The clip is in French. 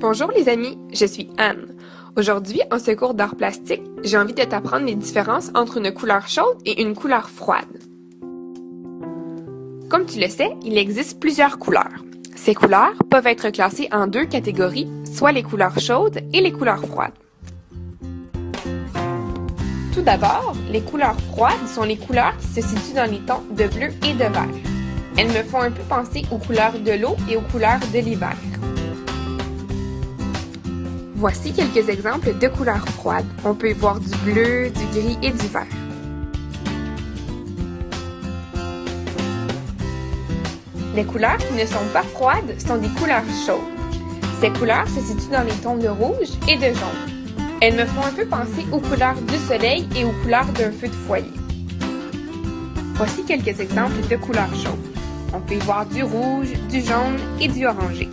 Bonjour les amis, je suis Anne. Aujourd'hui, en ce cours d'art plastique, j'ai envie de t'apprendre les différences entre une couleur chaude et une couleur froide. Comme tu le sais, il existe plusieurs couleurs. Ces couleurs peuvent être classées en deux catégories, soit les couleurs chaudes et les couleurs froides. Tout d'abord, les couleurs froides sont les couleurs qui se situent dans les tons de bleu et de vert. Elles me font un peu penser aux couleurs de l'eau et aux couleurs de l'hiver. Voici quelques exemples de couleurs froides. On peut y voir du bleu, du gris et du vert. Les couleurs qui ne sont pas froides sont des couleurs chaudes. Ces couleurs se situent dans les tons de rouge et de jaune. Elles me font un peu penser aux couleurs du soleil et aux couleurs d'un feu de foyer. Voici quelques exemples de couleurs chaudes. On peut y voir du rouge, du jaune et du orangé.